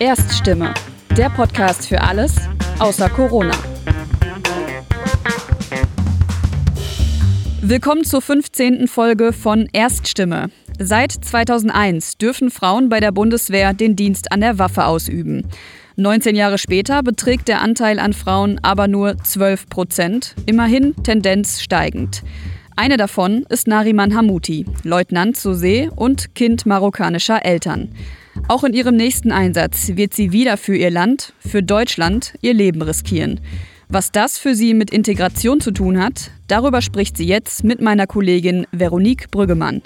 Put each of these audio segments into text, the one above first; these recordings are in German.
Erststimme, der Podcast für alles außer Corona. Willkommen zur 15. Folge von Erststimme. Seit 2001 dürfen Frauen bei der Bundeswehr den Dienst an der Waffe ausüben. 19 Jahre später beträgt der Anteil an Frauen aber nur 12 Prozent, immerhin Tendenz steigend. Eine davon ist Nariman Hamouti, Leutnant zur See und Kind marokkanischer Eltern. Auch in ihrem nächsten Einsatz wird sie wieder für ihr Land, für Deutschland, ihr Leben riskieren. Was das für sie mit Integration zu tun hat, darüber spricht sie jetzt mit meiner Kollegin Veronique Brüggemann.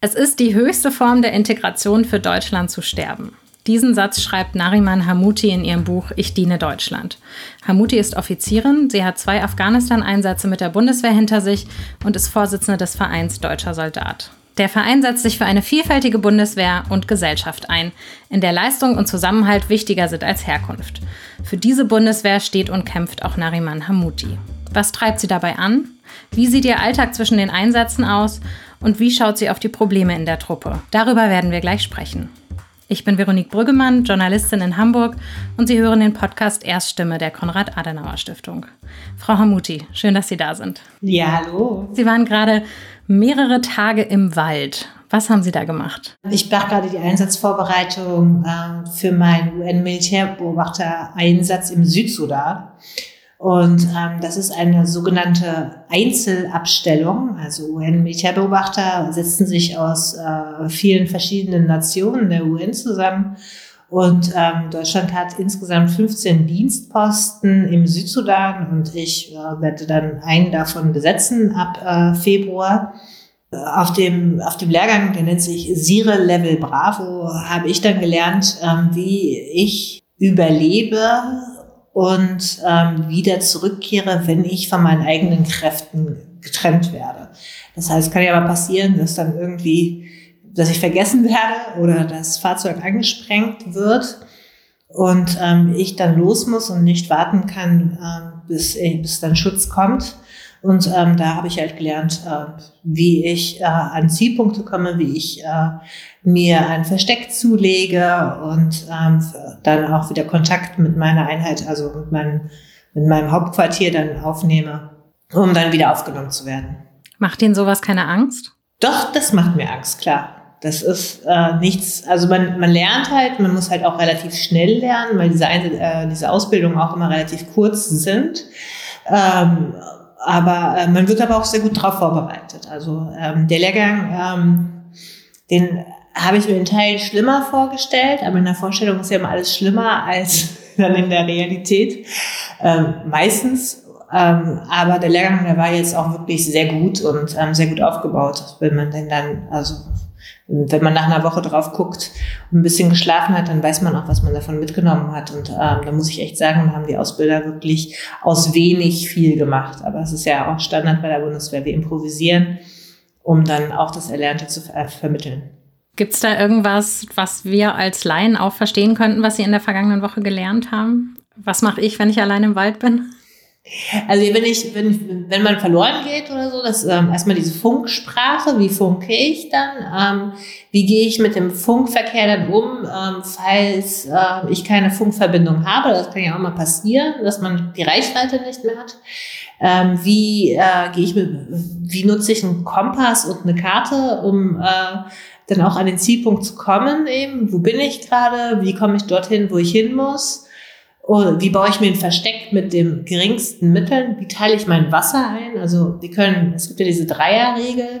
Es ist die höchste Form der Integration für Deutschland zu sterben. Diesen Satz schreibt Nariman Hamouti in ihrem Buch Ich diene Deutschland. Hamouti ist Offizierin, sie hat zwei Afghanistan-Einsätze mit der Bundeswehr hinter sich und ist Vorsitzende des Vereins Deutscher Soldat. Der Verein setzt sich für eine vielfältige Bundeswehr und Gesellschaft ein, in der Leistung und Zusammenhalt wichtiger sind als Herkunft. Für diese Bundeswehr steht und kämpft auch Nariman Hamouti. Was treibt sie dabei an? Wie sieht ihr Alltag zwischen den Einsätzen aus? Und wie schaut sie auf die Probleme in der Truppe? Darüber werden wir gleich sprechen. Ich bin Veronique Brüggemann, Journalistin in Hamburg und Sie hören den Podcast Erststimme der Konrad-Adenauer-Stiftung. Frau Hamuti, schön, dass Sie da sind. Ja, hallo. Sie waren gerade mehrere Tage im Wald. Was haben Sie da gemacht? Ich mache gerade die Einsatzvorbereitung äh, für meinen UN-Militärbeobachter-Einsatz im Südsudan. Und ähm, das ist eine sogenannte Einzelabstellung. Also UN-Militärbeobachter setzen sich aus äh, vielen verschiedenen Nationen der UN zusammen. Und ähm, Deutschland hat insgesamt 15 Dienstposten im Südsudan und ich äh, werde dann einen davon besetzen ab äh, Februar. Auf dem, auf dem Lehrgang, der nennt sich Sire Level Bravo, habe ich dann gelernt, ähm, wie ich überlebe und ähm, wieder zurückkehre, wenn ich von meinen eigenen Kräften getrennt werde. Das heißt, es kann ja aber passieren, dass dann irgendwie, dass ich vergessen werde oder das Fahrzeug angesprengt wird und ähm, ich dann los muss und nicht warten kann, ähm, bis, bis dann Schutz kommt. Und ähm, da habe ich halt gelernt, äh, wie ich äh, an Zielpunkte komme, wie ich äh, mir ein Versteck zulege und ähm, dann auch wieder Kontakt mit meiner Einheit, also mit meinem, mit meinem Hauptquartier dann aufnehme, um dann wieder aufgenommen zu werden. Macht Ihnen sowas keine Angst? Doch, das macht mir Angst, klar. Das ist äh, nichts, also man, man lernt halt, man muss halt auch relativ schnell lernen, weil diese, äh, diese Ausbildungen auch immer relativ kurz sind. Ähm, aber äh, man wird aber auch sehr gut darauf vorbereitet. Also ähm, der Lehrgang, ähm, den habe ich mir in Teilen schlimmer vorgestellt, aber in der Vorstellung ist ja immer alles schlimmer als dann in der Realität. Ähm, meistens. Ähm, aber der Lehrgang, der war jetzt auch wirklich sehr gut und ähm, sehr gut aufgebaut, wenn man denn dann, also wenn man nach einer Woche drauf guckt und ein bisschen geschlafen hat, dann weiß man auch, was man davon mitgenommen hat. Und ähm, da muss ich echt sagen, haben die Ausbilder wirklich aus wenig viel gemacht. Aber es ist ja auch Standard bei der Bundeswehr. Wir improvisieren, um dann auch das Erlernte zu ver vermitteln. Gibt es da irgendwas, was wir als Laien auch verstehen könnten, was Sie in der vergangenen Woche gelernt haben? Was mache ich, wenn ich allein im Wald bin? Also wenn ich, wenn, wenn man verloren geht oder so, das ähm, erstmal diese Funksprache, wie funke ich dann? Ähm, wie gehe ich mit dem Funkverkehr dann um, ähm, falls äh, ich keine Funkverbindung habe? Das kann ja auch mal passieren, dass man die Reichweite nicht mehr hat. Ähm, wie äh, gehe ich mit, wie nutze ich einen Kompass und eine Karte, um äh, dann auch an den Zielpunkt zu kommen eben? Wo bin ich gerade? Wie komme ich dorthin, wo ich hin muss? Und wie baue ich mir ein Versteck mit den geringsten Mitteln? Wie teile ich mein Wasser ein? Also wir können, es gibt ja diese Dreierregel,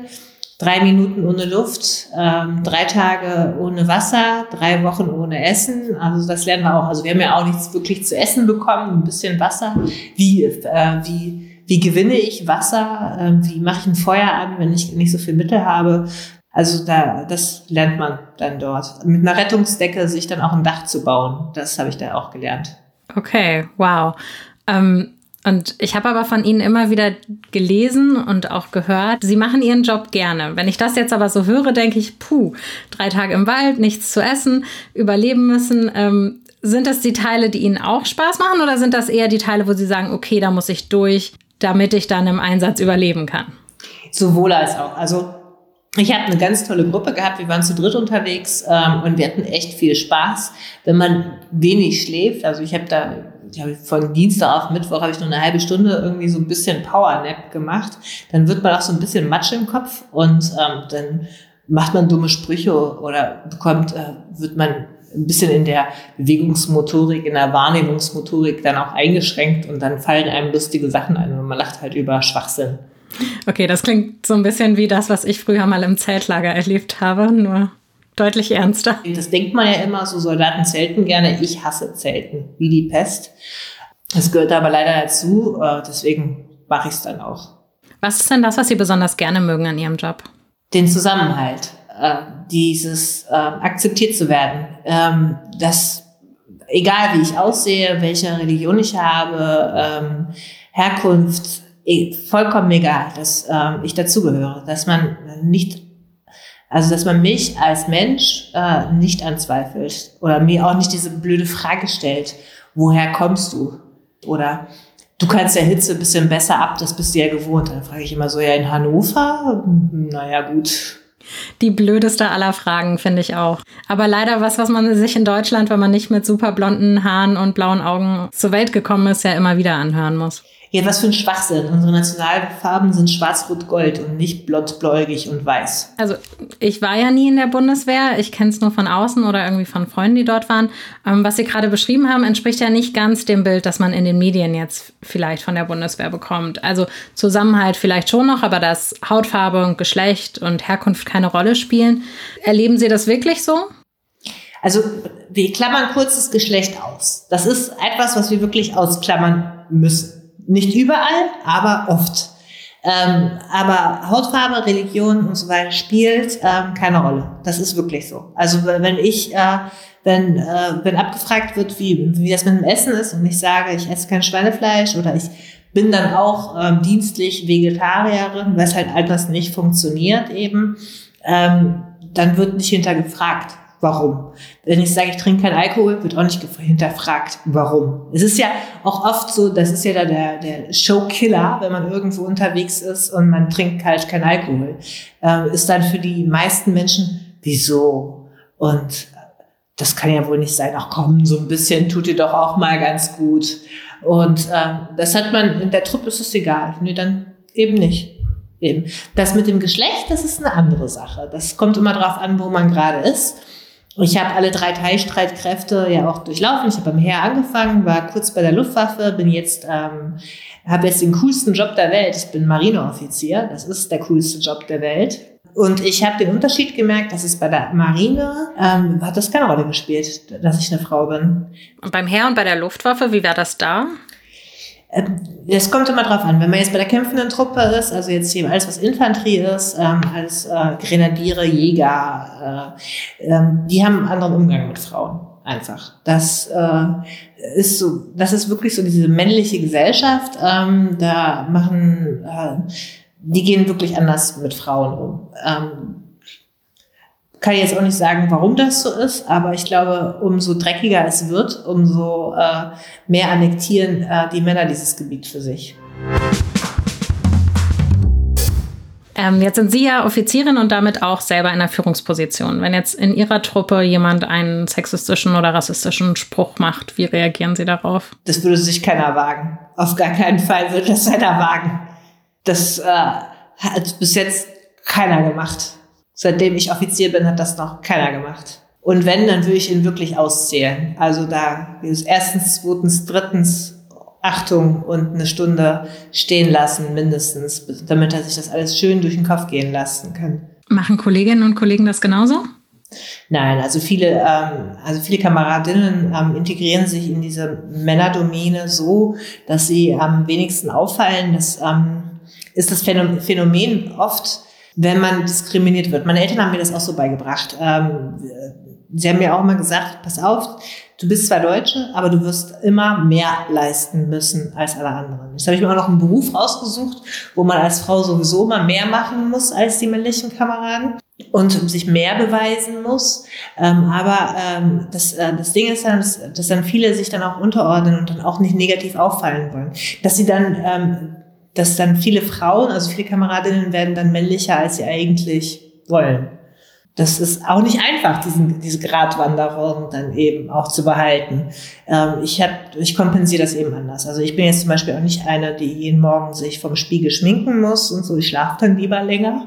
drei Minuten ohne Luft, ähm, drei Tage ohne Wasser, drei Wochen ohne Essen. Also das lernen wir auch. Also wir haben ja auch nichts wirklich zu essen bekommen, ein bisschen Wasser. Wie, äh, wie, wie gewinne ich Wasser? Äh, wie mache ich ein Feuer an, wenn ich nicht so viel Mittel habe? Also da, das lernt man dann dort. Mit einer Rettungsdecke sich dann auch ein Dach zu bauen. Das habe ich da auch gelernt. Okay, wow. Ähm, und ich habe aber von Ihnen immer wieder gelesen und auch gehört, Sie machen Ihren Job gerne. Wenn ich das jetzt aber so höre, denke ich, puh, drei Tage im Wald, nichts zu essen, überleben müssen. Ähm, sind das die Teile, die Ihnen auch Spaß machen oder sind das eher die Teile, wo Sie sagen, okay, da muss ich durch, damit ich dann im Einsatz überleben kann? Sowohl als auch. Also ich habe eine ganz tolle Gruppe gehabt. Wir waren zu dritt unterwegs ähm, und wir hatten echt viel Spaß. Wenn man wenig schläft, also ich habe da ich habe von Dienstag auf Mittwoch habe ich nur eine halbe Stunde irgendwie so ein bisschen Powernap gemacht. Dann wird man auch so ein bisschen Matsch im Kopf und ähm, dann macht man dumme Sprüche oder bekommt, äh, wird man ein bisschen in der Bewegungsmotorik, in der Wahrnehmungsmotorik dann auch eingeschränkt und dann fallen einem lustige Sachen ein und man lacht halt über Schwachsinn. Okay, das klingt so ein bisschen wie das, was ich früher mal im Zeltlager erlebt habe, nur deutlich ernster. Das denkt man ja immer, so Soldaten zelten gerne. Ich hasse Zelten, wie die Pest. Das gehört aber leider dazu, äh, deswegen mache ich es dann auch. Was ist denn das, was Sie besonders gerne mögen an Ihrem Job? Den Zusammenhalt, äh, dieses äh, akzeptiert zu werden, ähm, dass egal wie ich aussehe, welche Religion ich habe, ähm, Herkunft, vollkommen egal, dass ähm, ich dazugehöre, dass man nicht, also dass man mich als Mensch äh, nicht anzweifelt oder mir auch nicht diese blöde Frage stellt, woher kommst du? Oder du kannst der Hitze ein bisschen besser ab, das bist du ja gewohnt. Dann frage ich immer so, ja, in Hannover? Naja, gut. Die blödeste aller Fragen, finde ich auch. Aber leider was, was man sich in Deutschland, wenn man nicht mit super blonden Haaren und blauen Augen zur Welt gekommen ist, ja immer wieder anhören muss. Ja, was für ein Schwachsinn. Unsere Nationalfarben sind schwarz-rot-gold und nicht blond-bläugig und weiß. Also ich war ja nie in der Bundeswehr. Ich kenne es nur von außen oder irgendwie von Freunden, die dort waren. Ähm, was Sie gerade beschrieben haben, entspricht ja nicht ganz dem Bild, das man in den Medien jetzt vielleicht von der Bundeswehr bekommt. Also Zusammenhalt vielleicht schon noch, aber dass Hautfarbe und Geschlecht und Herkunft keine Rolle spielen. Erleben Sie das wirklich so? Also wir klammern kurz das Geschlecht aus. Das ist etwas, was wir wirklich ausklammern müssen. Nicht überall, aber oft. Ähm, aber Hautfarbe, Religion und so weiter spielt ähm, keine Rolle. Das ist wirklich so. Also wenn ich, äh, wenn, äh, wenn abgefragt wird, wie, wie das mit dem Essen ist und ich sage, ich esse kein Schweinefleisch oder ich bin dann auch ähm, dienstlich Vegetarierin, weil es halt anders nicht funktioniert eben, ähm, dann wird nicht hintergefragt warum. Wenn ich sage, ich trinke keinen Alkohol, wird auch nicht hinterfragt, warum. Es ist ja auch oft so, das ist ja da der, der Showkiller, wenn man irgendwo unterwegs ist und man trinkt halt keinen Alkohol, äh, ist dann für die meisten Menschen, wieso? Und das kann ja wohl nicht sein, ach komm, so ein bisschen tut dir doch auch mal ganz gut. Und äh, das hat man, in der Truppe ist es egal. Nee, dann eben nicht. Eben. Das mit dem Geschlecht, das ist eine andere Sache. Das kommt immer drauf an, wo man gerade ist. Ich habe alle drei Teilstreitkräfte ja auch durchlaufen. Ich habe beim Heer angefangen, war kurz bei der Luftwaffe, bin jetzt, ähm, habe jetzt den coolsten Job der Welt. Ich bin Marineoffizier. Das ist der coolste Job der Welt. Und ich habe den Unterschied gemerkt, dass es bei der Marine ähm, hat das keine Rolle gespielt, dass ich eine Frau bin. Und beim Heer und bei der Luftwaffe, wie war das da? Es kommt immer drauf an, wenn man jetzt bei der kämpfenden Truppe ist, also jetzt hier alles, was Infanterie ist, ähm, als äh, Grenadiere, Jäger, äh, ähm, die haben einen anderen Umgang mit Frauen. Einfach. Das äh, ist so, das ist wirklich so diese männliche Gesellschaft. Ähm, da machen, äh, die gehen wirklich anders mit Frauen um. Ähm, kann jetzt auch nicht sagen, warum das so ist, aber ich glaube, umso dreckiger es wird, umso äh, mehr annektieren äh, die Männer dieses Gebiet für sich. Ähm, jetzt sind Sie ja Offizierin und damit auch selber in einer Führungsposition. Wenn jetzt in Ihrer Truppe jemand einen sexistischen oder rassistischen Spruch macht, wie reagieren Sie darauf? Das würde sich keiner wagen. Auf gar keinen Fall würde das einer wagen. Das äh, hat bis jetzt keiner gemacht. Seitdem ich Offizier bin, hat das noch keiner gemacht. Und wenn, dann würde ich ihn wirklich auszählen. Also da ist erstens, zweitens, drittens Achtung und eine Stunde stehen lassen, mindestens, damit er sich das alles schön durch den Kopf gehen lassen kann. Machen Kolleginnen und Kollegen das genauso? Nein, also viele, ähm, also viele Kameradinnen ähm, integrieren sich in diese Männerdomäne so, dass sie am wenigsten auffallen. Das ähm, ist das Phänomen oft, wenn man diskriminiert wird. Meine Eltern haben mir das auch so beigebracht. Ähm, sie haben mir auch immer gesagt, pass auf, du bist zwar Deutsche, aber du wirst immer mehr leisten müssen als alle anderen. Jetzt habe ich mir auch noch einen Beruf rausgesucht, wo man als Frau sowieso immer mehr machen muss als die männlichen Kameraden und sich mehr beweisen muss. Ähm, aber ähm, das, äh, das Ding ist dann, dass, dass dann viele sich dann auch unterordnen und dann auch nicht negativ auffallen wollen. Dass sie dann ähm, dass dann viele Frauen, also viele Kameradinnen werden dann männlicher, als sie eigentlich wollen. Das ist auch nicht einfach, diesen, diese Gratwanderung dann eben auch zu behalten. Ähm, ich, hab, ich kompensiere das eben anders. Also ich bin jetzt zum Beispiel auch nicht eine, die jeden Morgen sich vom Spiegel schminken muss und so. Ich schlafe dann lieber länger.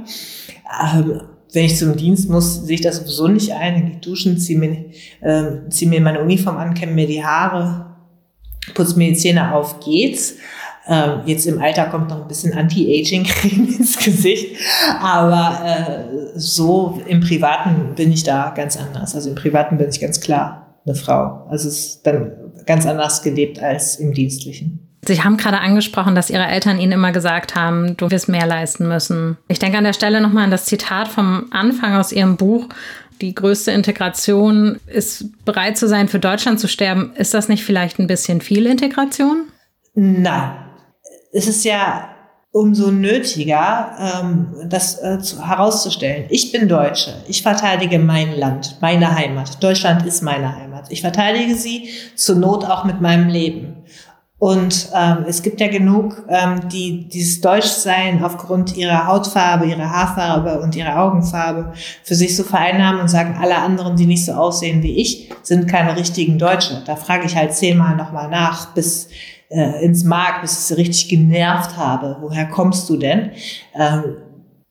Ähm, wenn ich zum Dienst muss, sehe ich das sowieso nicht ein. Ich gehe duschen, ziehe mir, äh, zieh mir meine Uniform an, kämme mir die Haare, putze mir die Zähne auf, geht's. Ähm, jetzt im Alter kommt noch ein bisschen Anti-Aging-Creme ins Gesicht. Aber äh, so im Privaten bin ich da ganz anders. Also im Privaten bin ich ganz klar eine Frau. Also es ist dann ganz anders gelebt als im Dienstlichen. Sie haben gerade angesprochen, dass Ihre Eltern Ihnen immer gesagt haben, du wirst mehr leisten müssen. Ich denke an der Stelle nochmal an das Zitat vom Anfang aus Ihrem Buch. Die größte Integration ist bereit zu sein, für Deutschland zu sterben. Ist das nicht vielleicht ein bisschen viel Integration? Nein, es ist ja umso nötiger, ähm, das äh, zu, herauszustellen. Ich bin Deutsche. Ich verteidige mein Land, meine Heimat. Deutschland ist meine Heimat. Ich verteidige sie zur Not auch mit meinem Leben. Und ähm, es gibt ja genug, ähm, die dieses Deutschsein aufgrund ihrer Hautfarbe, ihrer Haarfarbe und ihrer Augenfarbe für sich so vereinnahmen und sagen, alle anderen, die nicht so aussehen wie ich, sind keine richtigen Deutsche. Da frage ich halt zehnmal nochmal nach, bis äh, ins Mark, bis ich sie richtig genervt habe. Woher kommst du denn? Ähm,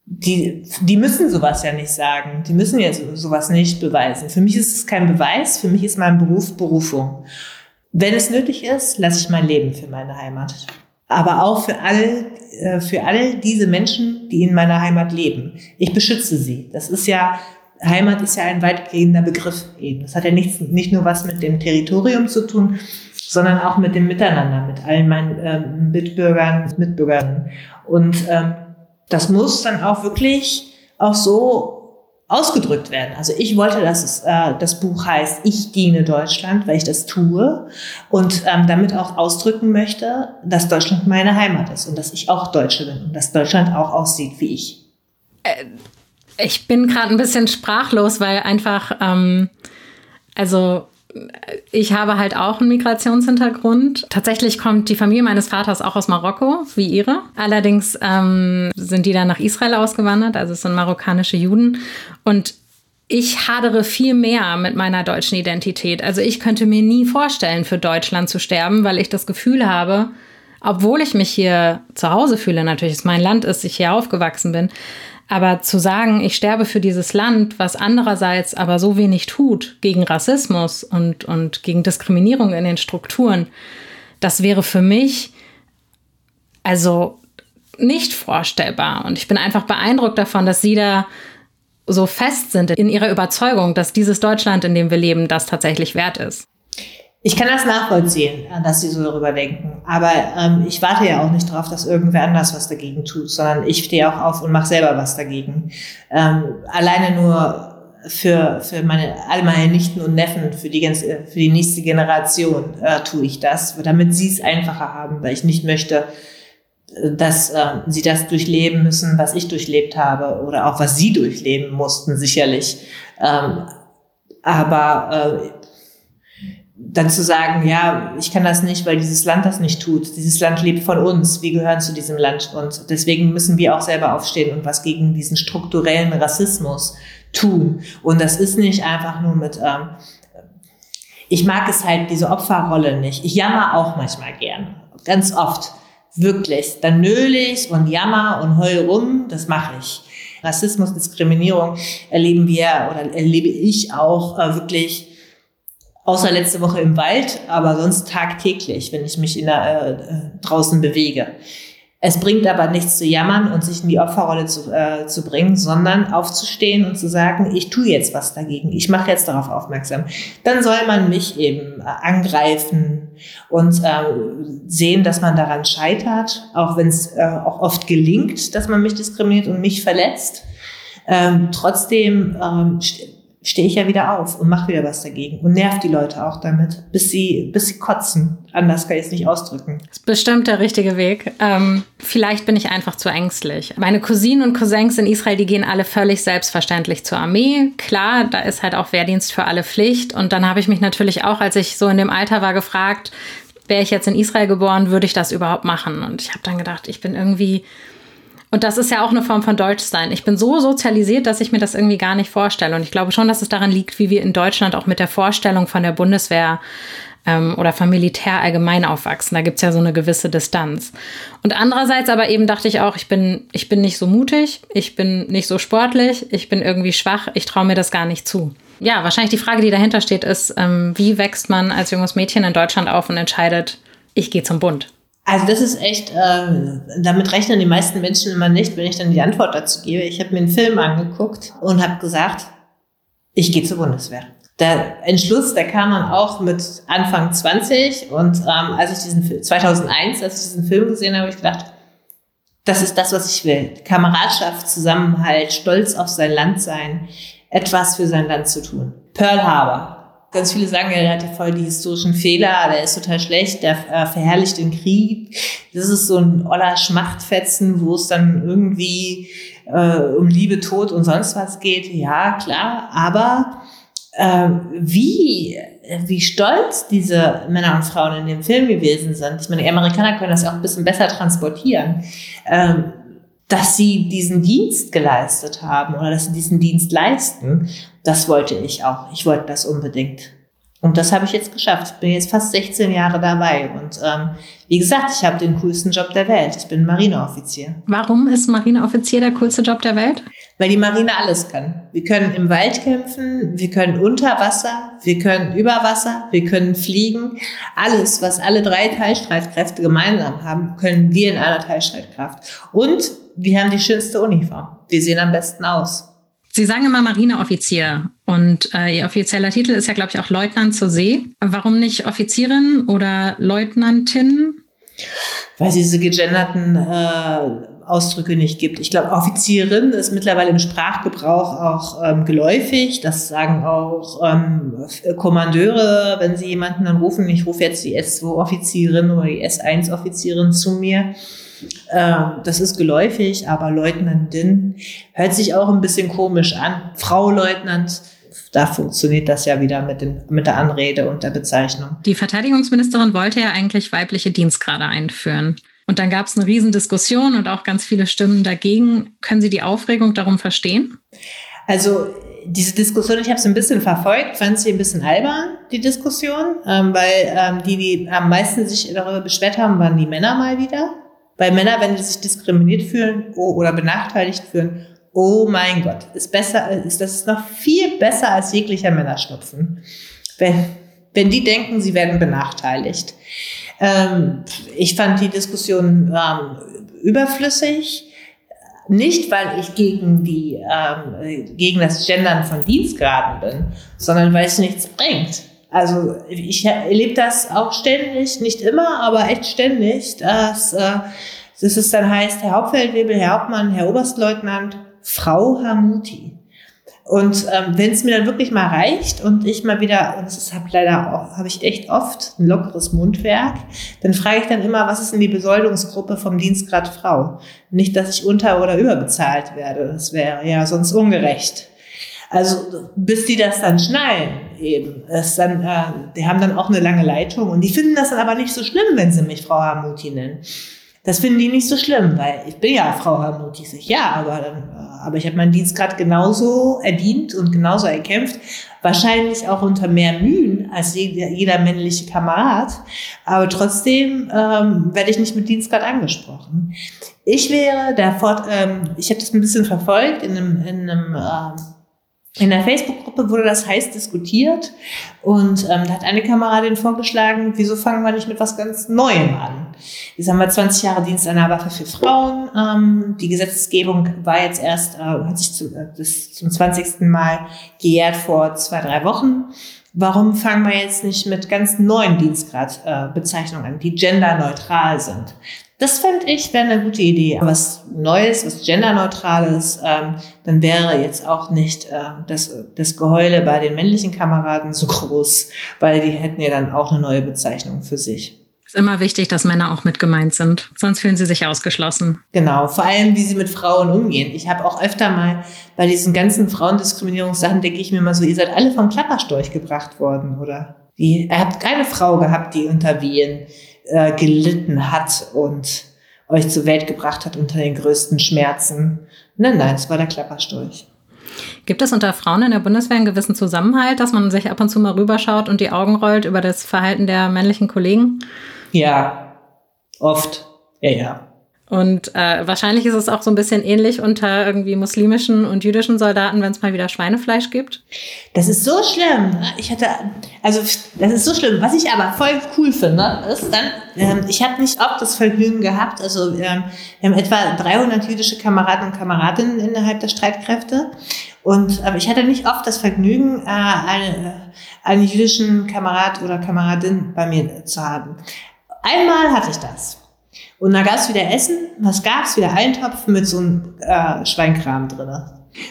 die, die müssen sowas ja nicht sagen. Die müssen ja sowas nicht beweisen. Für mich ist es kein Beweis. Für mich ist mein Beruf Berufung. Wenn es nötig ist, lasse ich mein Leben für meine Heimat. Aber auch für alle, äh, für alle diese Menschen, die in meiner Heimat leben. Ich beschütze sie. Das ist ja, Heimat ist ja ein weitgehender Begriff eben. Das hat ja nichts, nicht nur was mit dem Territorium zu tun, sondern auch mit dem Miteinander, mit allen meinen ähm, Mitbürgern, Mitbürgern. Und ähm, das muss dann auch wirklich auch so ausgedrückt werden. Also ich wollte, dass es, äh, das Buch heißt Ich diene Deutschland, weil ich das tue und ähm, damit auch ausdrücken möchte, dass Deutschland meine Heimat ist und dass ich auch Deutsche bin und dass Deutschland auch aussieht wie ich. Äh, ich bin gerade ein bisschen sprachlos, weil einfach, ähm, also ich habe halt auch einen Migrationshintergrund. Tatsächlich kommt die Familie meines Vaters auch aus Marokko, wie ihre. Allerdings ähm, sind die dann nach Israel ausgewandert, also es sind marokkanische Juden. Und ich hadere viel mehr mit meiner deutschen Identität. Also ich könnte mir nie vorstellen, für Deutschland zu sterben, weil ich das Gefühl habe, obwohl ich mich hier zu Hause fühle, natürlich es mein Land ist, ich hier aufgewachsen bin, aber zu sagen, ich sterbe für dieses Land, was andererseits aber so wenig tut gegen Rassismus und, und gegen Diskriminierung in den Strukturen, das wäre für mich also nicht vorstellbar. Und ich bin einfach beeindruckt davon, dass Sie da so fest sind in Ihrer Überzeugung, dass dieses Deutschland, in dem wir leben, das tatsächlich wert ist. Ich kann das nachvollziehen, dass sie so darüber denken. Aber ähm, ich warte ja auch nicht darauf, dass irgendwer anders was dagegen tut, sondern ich stehe auch auf und mache selber was dagegen. Ähm, alleine nur für, für meine, alle meine Nichten und Neffen, für die, ganze, für die nächste Generation äh, tue ich das, damit sie es einfacher haben, weil ich nicht möchte, äh, dass äh, sie das durchleben müssen, was ich durchlebt habe oder auch was sie durchleben mussten, sicherlich. Ähm, aber äh, dann zu sagen, ja, ich kann das nicht, weil dieses Land das nicht tut. Dieses Land lebt von uns. Wir gehören zu diesem Land. Und deswegen müssen wir auch selber aufstehen und was gegen diesen strukturellen Rassismus tun. Und das ist nicht einfach nur mit, ähm, ich mag es halt, diese Opferrolle nicht. Ich jammer auch manchmal gern. Ganz oft. Wirklich. Dann nöl ich und jammer und heul rum. Das mache ich. Rassismus, Diskriminierung erleben wir oder erlebe ich auch äh, wirklich Außer letzte Woche im Wald, aber sonst tagtäglich, wenn ich mich in der, äh, draußen bewege. Es bringt aber nichts zu jammern und sich in die Opferrolle zu, äh, zu bringen, sondern aufzustehen und zu sagen, ich tue jetzt was dagegen, ich mache jetzt darauf aufmerksam. Dann soll man mich eben äh, angreifen und äh, sehen, dass man daran scheitert, auch wenn es äh, auch oft gelingt, dass man mich diskriminiert und mich verletzt. Ähm, trotzdem ähm, stehe ich ja wieder auf und mache wieder was dagegen und nervt die Leute auch damit, bis sie, bis sie kotzen. Anders kann ich es nicht ausdrücken. Das ist bestimmt der richtige Weg. Ähm, vielleicht bin ich einfach zu ängstlich. Meine Cousinen und Cousins in Israel, die gehen alle völlig selbstverständlich zur Armee. Klar, da ist halt auch Wehrdienst für alle Pflicht. Und dann habe ich mich natürlich auch, als ich so in dem Alter war, gefragt, wäre ich jetzt in Israel geboren, würde ich das überhaupt machen? Und ich habe dann gedacht, ich bin irgendwie Und das ist ja auch eine Form von Deutschsein. Ich bin so sozialisiert, dass ich mir das irgendwie gar nicht vorstelle. Und ich glaube schon, dass es daran liegt, wie wir in Deutschland auch mit der Vorstellung von der Bundeswehr ähm, oder vom Militär allgemein aufwachsen. Da gibt's ja so eine gewisse Distanz. Und andererseits aber eben dachte ich auch, ich bin, ich bin nicht so mutig, ich bin nicht so sportlich, ich bin irgendwie schwach, ich traue mir das gar nicht zu. Ja, wahrscheinlich die Frage, die dahinter steht, ist, ähm, wie wächst man als junges Mädchen in Deutschland auf und entscheidet, ich gehe zum Bund? Also das ist echt, äh, damit rechnen die meisten Menschen immer nicht, wenn ich dann die Antwort dazu gebe. Ich habe mir einen Film angeguckt und habe gesagt, ich gehe zur Bundeswehr. Der Entschluss, der kam dann auch mit Anfang 20 und ähm, als ich diesen 2001, als ich diesen Film gesehen habe, habe ich gedacht, das ist das, was ich will. Kameradschaft, Zusammenhalt, Stolz auf sein Land sein, etwas für sein Land zu tun. Pearl Harbor, Ganz viele sagen, er hat ja voll die historischen Fehler, der ist total schlecht, der äh, verherrlicht den Krieg. Das ist so ein oller Schmachtfetzen, wo es dann irgendwie äh, um Liebe, Tod und sonst was geht. Ja, klar, aber äh, wie, wie stolz diese Männer und Frauen in dem Film gewesen sind. Ich meine, die Amerikaner können das auch ein bisschen besser transportieren. Ähm, dass sie diesen Dienst geleistet haben oder dass sie diesen Dienst leisten, das wollte ich auch. Ich wollte das unbedingt. Und das habe ich jetzt geschafft. Ich bin jetzt fast 16 Jahre dabei. Und ähm, wie gesagt, ich habe den coolsten Job der Welt. Ich bin Marineoffizier. Warum ist Marineoffizier der coolste Job der Welt? Weil die Marine alles kann. Wir können im Wald kämpfen, wir können unter Wasser, wir können über Wasser, wir können fliegen. Alles, was alle drei Teilstreitkräfte gemeinsam haben, können wir in einer Teilstreitkraft. Und wir haben die schönste Uniform. Wir sehen am besten aus. Sie sagen immer Marineoffizier und äh, Ihr offizieller Titel ist ja, glaube ich, auch Leutnant zur See. Warum nicht Offizierin oder Leutnantin? Weil es diese gegenderten äh, Ausdrücke nicht gibt. Ich glaube, Offizierin ist mittlerweile im Sprachgebrauch auch ähm, geläufig. Das sagen auch ähm, Kommandeure, wenn sie jemanden dann rufen. Ich rufe jetzt die S2-Offizierin oder die S1-Offizierin zu mir. Ähm, das ist geläufig, aber Leutnantin hört sich auch ein bisschen komisch an. Frau Leutnant, da funktioniert das ja wieder mit, den, mit der Anrede und der Bezeichnung. Die Verteidigungsministerin wollte ja eigentlich weibliche Dienstgrade einführen. Und dann gab es eine Riesendiskussion und auch ganz viele Stimmen dagegen. Können Sie die Aufregung darum verstehen? Also diese Diskussion, ich habe es ein bisschen verfolgt, fand sie ein bisschen albern, die Diskussion, ähm, weil ähm, die, die am meisten sich darüber beschwert haben, waren die Männer mal wieder. Weil Männer, wenn sie sich diskriminiert fühlen oder benachteiligt fühlen, oh mein Gott, ist besser, ist, das noch viel besser als jeglicher Männerschnupfen. Wenn, wenn die denken, sie werden benachteiligt. Ähm, ich fand die Diskussion ähm, überflüssig. Nicht, weil ich gegen die, ähm, gegen das Gendern von Dienstgraden bin, sondern weil es nichts bringt. Also ich erlebe das auch ständig, nicht immer, aber echt ständig, dass, äh, dass es dann heißt, Herr Hauptfeldwebel, Herr Hauptmann, Herr Oberstleutnant, Frau Hamuti. Und ähm, wenn es mir dann wirklich mal reicht und ich mal wieder, und das habe leider auch, habe ich echt oft ein lockeres Mundwerk, dann frage ich dann immer, was ist denn die Besoldungsgruppe vom Dienstgrad Frau? Nicht, dass ich unter- oder überbezahlt werde. Das wäre ja sonst ungerecht. Also bis die das dann schnallen, eben, ist dann, äh, die haben dann auch eine lange Leitung und die finden das dann aber nicht so schlimm, wenn sie mich Frau Hamuti nennen. Das finden die nicht so schlimm, weil ich bin ja Frau Hamuti. Ich, ja, aber, dann, äh, aber ich habe meinen Dienst gerade genauso erdient und genauso erkämpft. Wahrscheinlich auch unter mehr Mühen als jeder, jeder männliche Kamerad. Aber trotzdem ähm, werde ich nicht mit Dienstgrad angesprochen. Ich wäre der Fort, ähm, ich habe das ein bisschen verfolgt in einem, in einem ähm, in der Facebook-Gruppe wurde das heiß diskutiert und ähm, da hat eine Kameradin vorgeschlagen, wieso fangen wir nicht mit was ganz Neuem an? Jetzt haben wir 20 Jahre Dienst an der Waffe für Frauen. Ähm, die Gesetzgebung war jetzt erst, äh, hat sich zu, äh, bis zum 20. Mal gejährt vor zwei, drei Wochen. Warum fangen wir jetzt nicht mit ganz neuen Dienstgradbezeichnungen äh, an, die genderneutral sind? Das fände ich wäre eine gute Idee. Was Neues, was genderneutrales, ähm, dann wäre jetzt auch nicht äh, das, das Geheule bei den männlichen Kameraden so groß, weil die hätten ja dann auch eine neue Bezeichnung für sich. Es ist immer wichtig, dass Männer auch mit gemeint sind, sonst fühlen sie sich ausgeschlossen. Genau, vor allem, wie sie mit Frauen umgehen. Ich habe auch öfter mal bei diesen ganzen Frauendiskriminierungssachen, denke ich mir mal so, ihr seid alle vom Klapperstorch gebracht worden, oder? Wie, ihr habt keine Frau gehabt, die unter Wehen äh, gelitten hat und euch zur Welt gebracht hat unter den größten Schmerzen. Nein, nein, es war der Klappersturch. Gibt es unter Frauen in der Bundeswehr einen gewissen Zusammenhalt, dass man sich ab und zu mal rüberschaut und die Augen rollt über das Verhalten der männlichen Kollegen? Ja, oft. Ja, ja. Und äh, wahrscheinlich ist es auch so ein bisschen ähnlich unter irgendwie muslimischen und jüdischen Soldaten, wenn es mal wieder Schweinefleisch gibt. Das ist so schlimm. Ich hatte, also das ist so schlimm. Was ich aber voll cool finde, ist dann, ähm, ich habe nicht oft das Vergnügen gehabt. Also ähm, wir haben etwa 300 jüdische Kameraden und Kameradinnen innerhalb der Streitkräfte. Und aber ich hatte nicht oft das Vergnügen, äh, eine, einen jüdischen Kamerad oder Kameradin bei mir zu haben. Einmal hatte ich das. Und da gab es wieder Essen. Was gab's? Wieder Eintopf mit so einem äh, Schweinkram drin.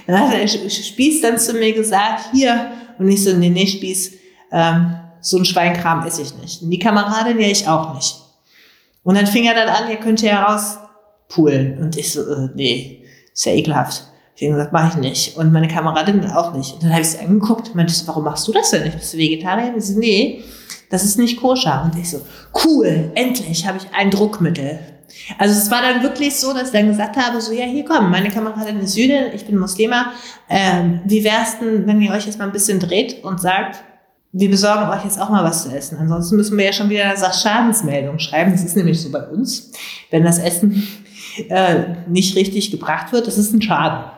Dann hat der Spieß dann zu mir gesagt, hier. Und ich so, nee, nee, Spieß, ähm, so ein Schweinkram esse ich nicht. Und die Kameradin, ja, ich auch nicht. Und dann fing er dann an, ihr könnt ja rauspulen. Und ich so, äh, nee, ist ja ekelhaft. Ich habe gesagt, mach ich nicht. Und meine Kameradin auch nicht. Und dann habe ich sie angeguckt und meinte, warum machst du das denn nicht? Bist du Vegetarier? Und so, nee, das ist nicht koscher. Und ich so, cool, endlich habe ich ein Druckmittel. Also es war dann wirklich so, dass ich dann gesagt habe, so ja, hier komm, meine Kameradin ist Jüdin, ich bin Muslima. Ähm, wie wär's denn, wenn ihr euch jetzt mal ein bisschen dreht und sagt, wir besorgen euch jetzt auch mal was zu essen. Ansonsten müssen wir ja schon wieder eine Sachschadensmeldung schreiben. Das ist nämlich so bei uns. Wenn das Essen äh, nicht richtig gebracht wird, das ist ein Schaden.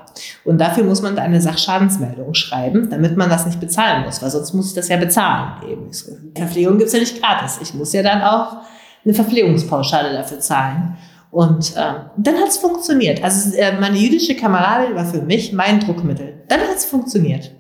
Und dafür muss man eine Sachschadensmeldung schreiben, damit man das nicht bezahlen muss, weil sonst muss ich das ja bezahlen. Eben. Verpflegung gibt's ja nicht gratis. Ich muss ja dann auch eine Verpflegungspauschale dafür zahlen. Und ähm, dann hat's funktioniert. Also äh, meine jüdische Kameradin war für mich mein Druckmittel. Dann hat's funktioniert.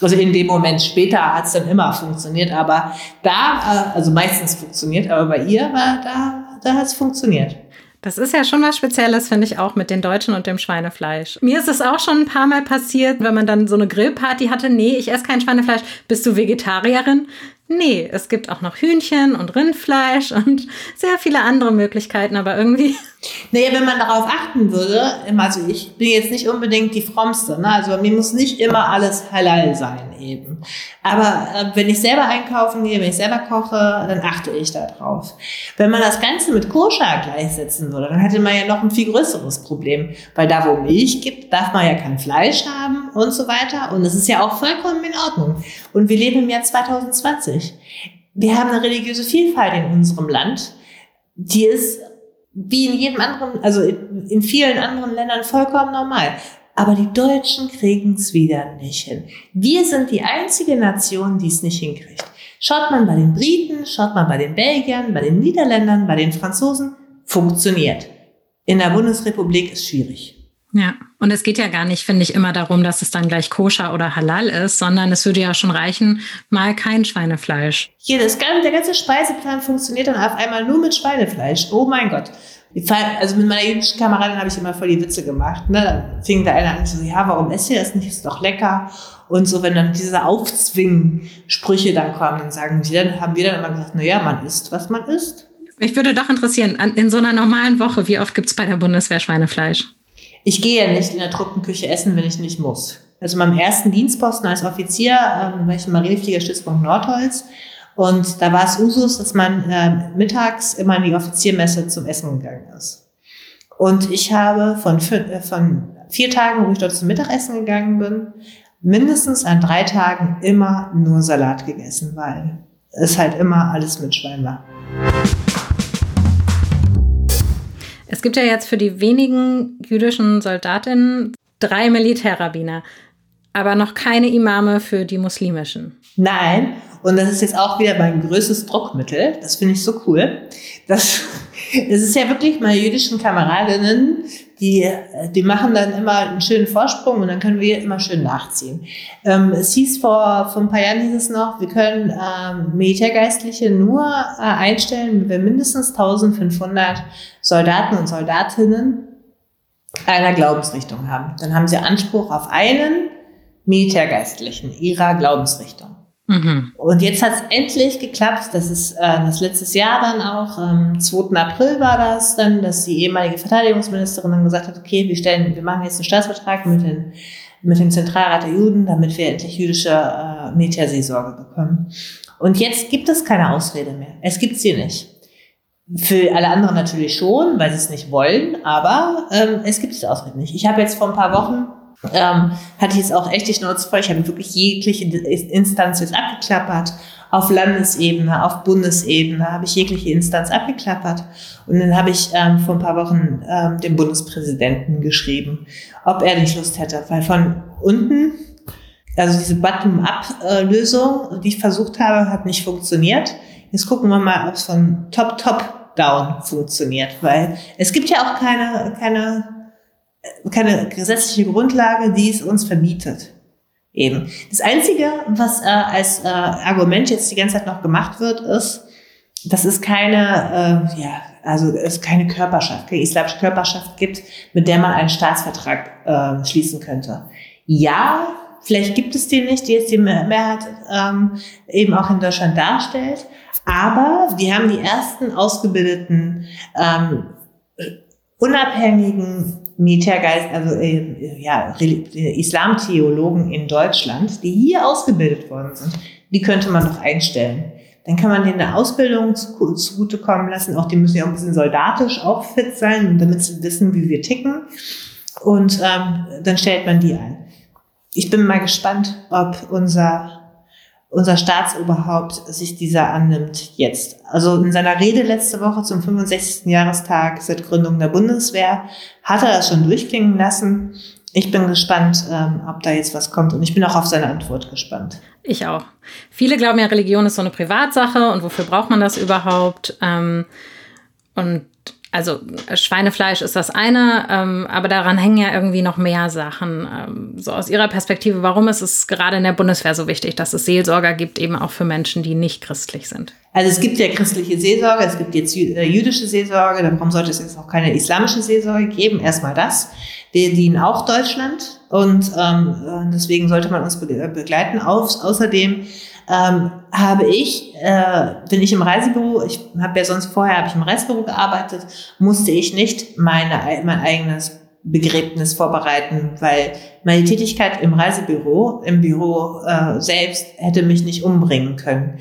Also in dem Moment später hat's dann immer funktioniert, aber da, äh, also meistens funktioniert, aber bei ihr war da, da hat's funktioniert. Das ist ja schon was Spezielles, finde ich auch mit den Deutschen und dem Schweinefleisch. Mir ist es auch schon ein paar Mal passiert, wenn man dann so eine Grillparty hatte. Nee, ich esse kein Schweinefleisch. Bist du Vegetarierin? Nee, es gibt auch noch Hühnchen und Rindfleisch und sehr viele andere Möglichkeiten, aber irgendwie. Naja, wenn man darauf achten würde, also ich bin jetzt nicht unbedingt die frommste, ne? also mir muss nicht immer alles halal sein eben. Aber äh, wenn ich selber einkaufen gehe, wenn ich selber koche, dann achte ich da drauf. Wenn man das Ganze mit Koscher gleichsetzen würde, dann hätte man ja noch ein viel größeres Problem, weil da, wo Milch gibt, darf man ja kein Fleisch haben und so weiter und das ist ja auch vollkommen in Ordnung. Und wir leben im Jahr 2020 nicht. Wir haben eine religiöse Vielfalt in unserem Land, die ist wie in jedem anderen, also in vielen anderen Ländern vollkommen normal. Aber die Deutschen kriegen es wieder nicht hin. Wir sind die einzige Nation, die es nicht hinkriegt. Schaut man bei den Briten, schaut man bei den Belgiern, bei den Niederländern, bei den Franzosen, funktioniert. In der Bundesrepublik ist schwierig. Ja, und es geht ja gar nicht, finde ich, immer darum, dass es dann gleich koscher oder halal ist, sondern es würde ja schon reichen, mal kein Schweinefleisch. Hier, das ganze, der ganze Speiseplan funktioniert dann auf einmal nur mit Schweinefleisch. Oh mein Gott. Also mit meiner jüdischen Kameradin habe ich immer voll die Witze gemacht. Ne? Dann fing der eine an so, ja, warum esst ihr das nicht? Ist doch lecker. Und so, wenn dann diese Aufzwingen-Sprüche dann kommen, dann sagen die, dann haben wir dann immer gesagt, na ja, man isst, was man isst. Mich würde doch interessieren, in so einer normalen Woche, wie oft gibt's bei der Bundeswehr Schweinefleisch? Ich gehe ja nicht in der Truppenküche essen, wenn ich nicht muss. Also meinem ersten Dienstposten als Offizier ähm, war ich im Marinefliegerstützpunkt Nordholz. Und da war es Usus, dass man äh, mittags immer in die Offiziermesse zum Essen gegangen ist. Und ich habe von, äh, von vier Tagen, wo ich dort zum Mittagessen gegangen bin, mindestens an drei Tagen immer nur Salat gegessen, weil es halt immer alles mit Schwein war. Es gibt ja jetzt für die wenigen jüdischen Soldatinnen drei Militärrabbiner, aber noch keine Imame für die muslimischen. Nein, und das ist jetzt auch wieder mein größtes Druckmittel. Das finde ich so cool. Das, das ist ja wirklich meine jüdischen Kameradinnen, die, die machen dann immer einen schönen Vorsprung und dann können wir immer schön nachziehen. Ähm, es hieß vor, vor ein paar Jahren hieß es noch, wir können ähm, Militärgeistliche nur äh, einstellen, wenn wir mindestens 1500 Soldaten und Soldatinnen einer Glaubensrichtung haben. Dann haben sie Anspruch auf einen Militärgeistlichen ihrer Glaubensrichtung. Mhm. Und jetzt hat es endlich geklappt. Das ist äh, das letztes Jahr dann auch. Am 2. April war das dann, dass die ehemalige Verteidigungsministerin dann gesagt hat, okay, wir stellen, wir machen jetzt einen Staatsvertrag mit, den, mit dem Zentralrat der Juden, damit wir endlich jüdische äh, Militärseelsorge bekommen. Und jetzt gibt es keine Ausrede mehr. Es gibt sie nicht. Für alle anderen natürlich schon, weil sie es nicht wollen, aber ähm, es gibt es auch nicht. Ich habe jetzt vor ein paar Wochen ähm, hatte ich jetzt auch echt die Schnauze voll. Ich habe wirklich jegliche Instanz jetzt abgeklappert. Auf Landesebene, auf Bundesebene habe ich jegliche Instanz abgeklappert. Und dann habe ich ähm, vor ein paar Wochen ähm, dem Bundespräsidenten geschrieben, ob er nicht Lust hätte. Weil von unten, also diese Bottom-up-Lösung, die ich versucht habe, hat nicht funktioniert. Jetzt gucken wir mal, ob es von Top-Top-Down funktioniert. Weil es gibt ja auch keine, keine keine gesetzliche Grundlage, die es uns verbietet. Eben. Das Einzige, was äh, als äh, Argument jetzt die ganze Zeit noch gemacht wird, ist, dass es keine, äh, ja, also es keine Körperschaft, keine islamische Körperschaft gibt, mit der man einen Staatsvertrag äh, schließen könnte. Ja, vielleicht gibt es die nicht, die jetzt die Mehrheit ähm, eben auch in Deutschland darstellt, aber wir haben die ersten ausgebildeten ähm, unabhängigen Militärgeist, also äh, ja, Islamtheologen in Deutschland, die hier ausgebildet worden sind, die könnte man doch einstellen. Dann kann man denen eine Ausbildung zugutekommen lassen. Auch die müssen ja auch ein bisschen soldatisch auch fit sein, damit sie wissen, wie wir ticken. Und ähm, dann stellt man die ein. Ich bin mal gespannt, ob unser unser Staatsoberhaupt sich dieser annimmt jetzt. Also in seiner Rede letzte Woche zum 65. Jahrestag seit Gründung der Bundeswehr hat er das schon durchklingen lassen. Ich bin gespannt, ähm, ob da jetzt was kommt und ich bin auch auf seine Antwort gespannt. Ich auch. Viele glauben ja, Religion ist so eine Privatsache und wofür braucht man das überhaupt? Ähm, und also Schweinefleisch ist das eine, ähm, aber daran hängen ja irgendwie noch mehr Sachen. Ähm, so aus Ihrer Perspektive, warum ist es gerade in der Bundeswehr so wichtig, dass es Seelsorger gibt, eben auch für Menschen, die nicht christlich sind? Also es gibt ja christliche Seelsorge, es gibt jetzt äh, jüdische Seelsorge, warum sollte es jetzt auch keine islamische Seelsorge geben? Erstmal das. Die dienen auch Deutschland und ähm, äh, deswegen sollte man uns begleiten. außerdem ähm, habe ich, äh, bin ich im Reisebüro, ich habe ja sonst vorher habe ich im Reisebüro gearbeitet, musste ich nicht meine, mein eigenes Begräbnis vorbereiten, weil meine Tätigkeit im Reisebüro, im Büro äh, selbst hätte mich nicht umbringen können.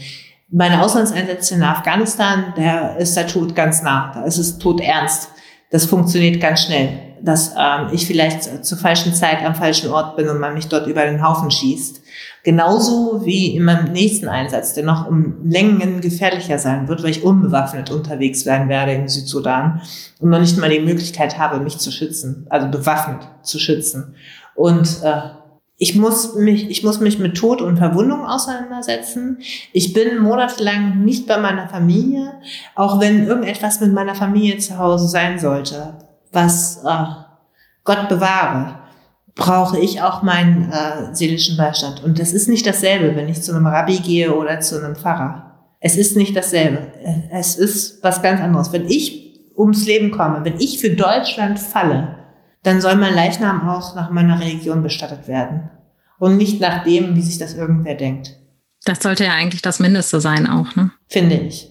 Meine Auslandseinsätze in Afghanistan, da ist der Tod ganz nah, da ist es Tod ernst. Das funktioniert ganz schnell, dass ähm, ich vielleicht zur falschen Zeit am falschen Ort bin und man mich dort über den Haufen schießt. Genauso wie in meinem nächsten Einsatz, der noch um Längen gefährlicher sein wird, weil ich unbewaffnet unterwegs sein werde im Südsudan und noch nicht mal die Möglichkeit habe, mich zu schützen, also bewaffnet zu schützen. Und äh, ich muss mich, ich muss mich mit Tod und Verwundung auseinandersetzen. Ich bin monatelang nicht bei meiner Familie, auch wenn irgendetwas mit meiner Familie zu Hause sein sollte, was äh, Gott bewahre brauche ich auch meinen äh, seelischen Beistand. Und das ist nicht dasselbe, wenn ich zu einem Rabbi gehe oder zu einem Pfarrer. Es ist nicht dasselbe. Es ist was ganz anderes. Wenn ich ums Leben komme, wenn ich für Deutschland falle, dann soll mein Leichnam auch nach meiner Religion bestattet werden. Und nicht nach dem, wie sich das irgendwer denkt. Das sollte ja eigentlich das Mindeste sein auch, ne? Finde ich.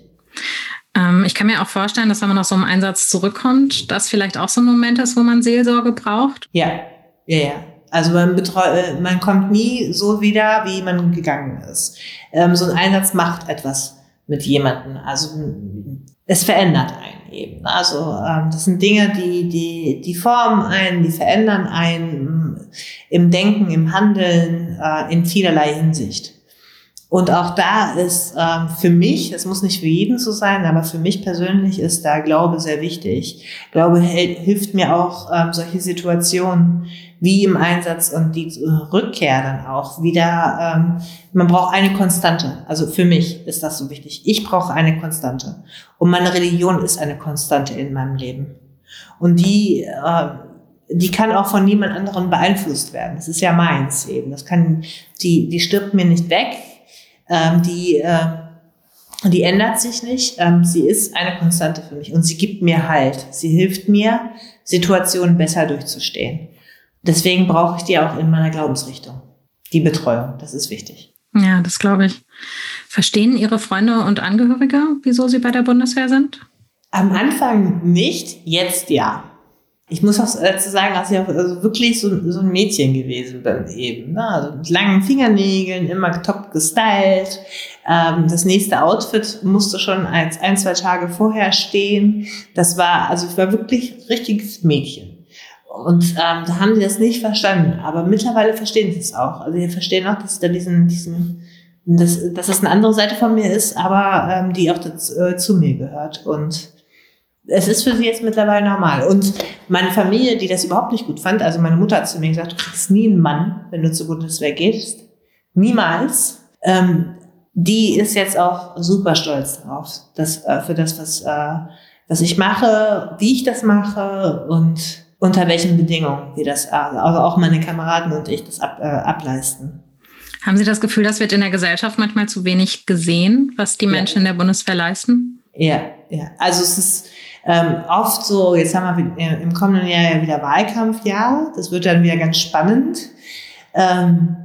Ähm, ich kann mir auch vorstellen, dass wenn man aus so einem Einsatz zurückkommt, das vielleicht auch so ein Moment ist, wo man Seelsorge braucht. Ja, ja, ja. Also man, betreu äh, man kommt nie so wieder, wie man gegangen ist. Ähm, so ein Einsatz macht etwas mit jemandem. Also es verändert einen eben. Also ähm, das sind Dinge, die, die, die formen einen, die verändern einen im Denken, im Handeln, äh, in vielerlei Hinsicht. Und auch da ist ähm, für mich, es muss nicht für jeden so sein, aber für mich persönlich ist da Glaube sehr wichtig. Glaube hilft mir auch, ähm, solche Situationen wie im Einsatz und die Rückkehr dann auch wieder, ähm, man braucht eine Konstante. Also für mich ist das so wichtig. Ich brauche eine Konstante. Und meine Religion ist eine Konstante in meinem Leben. Und die, äh, die kann auch von niemand anderem beeinflusst werden. Das ist ja meins eben. Das kann, die, die stirbt mir nicht weg. Ähm, die, äh, die ändert sich nicht. Ähm, sie ist eine Konstante für mich und sie gibt mir Halt. Sie hilft mir, Situationen besser durchzustehen. Deswegen brauche ich die auch in meiner Glaubensrichtung. Die Betreuung, das ist wichtig. Ja, das glaube ich. Verstehen Ihre Freunde und Angehörige, wieso Sie bei der Bundeswehr sind? Am Anfang nicht, jetzt ja. Ich muss auch dazu sagen, dass ich auch also wirklich so, so ein Mädchen gewesen bin eben. Ne? Also mit langen Fingernägeln, immer top gestylt. Ähm, das nächste Outfit musste schon als ein, zwei Tage vorher stehen. Das war, also ich war wirklich richtiges Mädchen. Und ähm, da haben sie das nicht verstanden. Aber mittlerweile verstehen sie es auch. Also sie verstehen auch, dass da diesen, diesen, dass, dass das eine andere Seite von mir ist, aber ähm, die auch dazu, äh, zu mir gehört. Und es ist für sie jetzt mittlerweile normal. Und meine Familie, die das überhaupt nicht gut fand, also meine Mutter hat zu mir gesagt, du kriegst nie einen Mann, wenn du zur Bundeswehr gehst. Niemals. Ähm, die ist jetzt auch super stolz drauf, dass, äh, für das, was, äh, was ich mache, wie ich das mache und unter welchen Bedingungen wir das, also auch meine Kameraden und ich das ab, äh, ableisten. Haben Sie das Gefühl, das wird in der Gesellschaft manchmal zu wenig gesehen, was die Menschen ja. in der Bundeswehr leisten? Ja, ja. Also es ist, ähm, oft so, jetzt haben wir im kommenden Jahr ja wieder Wahlkampfjahr, das wird dann wieder ganz spannend. Ähm,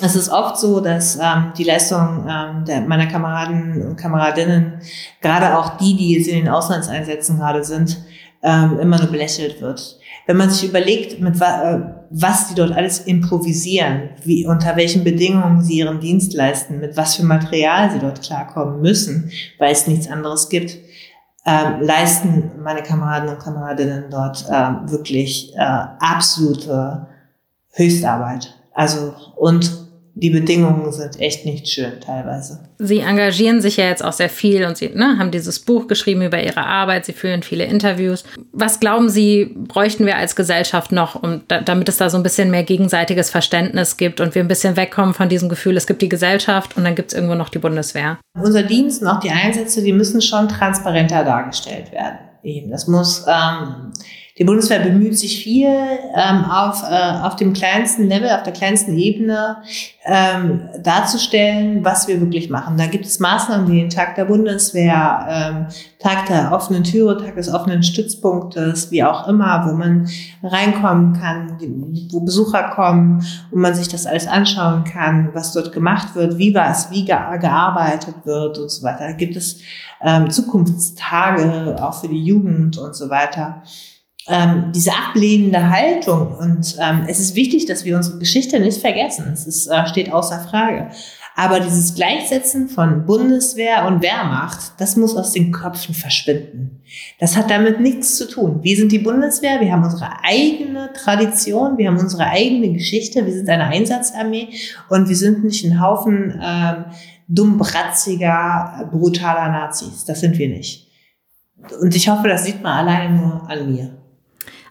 es ist oft so, dass ähm, die Leistung ähm, der, meiner Kameraden und Kameradinnen, gerade auch die, die jetzt in den Auslandseinsätzen gerade sind, ähm, immer nur belächelt wird. Wenn man sich überlegt, mit wa äh, was die dort alles improvisieren, wie, unter welchen Bedingungen sie ihren Dienst leisten, mit was für Material sie dort klarkommen müssen, weil es nichts anderes gibt, äh, leisten meine Kameraden und Kameradinnen dort äh, wirklich äh, absolute Höchstarbeit. Also und die Bedingungen sind echt nicht schön teilweise. Sie engagieren sich ja jetzt auch sehr viel und Sie ne, haben dieses Buch geschrieben über Ihre Arbeit. Sie führen viele Interviews. Was glauben Sie, bräuchten wir als Gesellschaft noch, um, da, damit es da so ein bisschen mehr gegenseitiges Verständnis gibt und wir ein bisschen wegkommen von diesem Gefühl, es gibt die Gesellschaft und dann gibt es irgendwo noch die Bundeswehr? Unser Dienst und auch die Einsätze, die müssen schon transparenter dargestellt werden. Eben, das muss ähm, die Bundeswehr bemüht sich viel ähm, auf, äh, auf dem kleinsten Level, auf der kleinsten Ebene ähm, darzustellen, was wir wirklich machen. Da gibt es Maßnahmen wie den Tag der Bundeswehr, ähm, Tag der offenen Türe, Tag des offenen Stützpunktes, wie auch immer, wo man reinkommen kann, wo Besucher kommen, wo man sich das alles anschauen kann, was dort gemacht wird, wie was, wie gearbeitet wird und so weiter. Da gibt es ähm, Zukunftstage auch für die Jugend und so weiter ähm, diese ablehnende Haltung. Und ähm, es ist wichtig, dass wir unsere Geschichte nicht vergessen. Es ist, äh, steht außer Frage. Aber dieses Gleichsetzen von Bundeswehr und Wehrmacht, das muss aus den Köpfen verschwinden. Das hat damit nichts zu tun. Wir sind die Bundeswehr, wir haben unsere eigene Tradition, wir haben unsere eigene Geschichte, wir sind eine Einsatzarmee und wir sind nicht ein Haufen ähm, dummbratziger, brutaler Nazis. Das sind wir nicht. Und ich hoffe, das sieht man alleine nur an mir.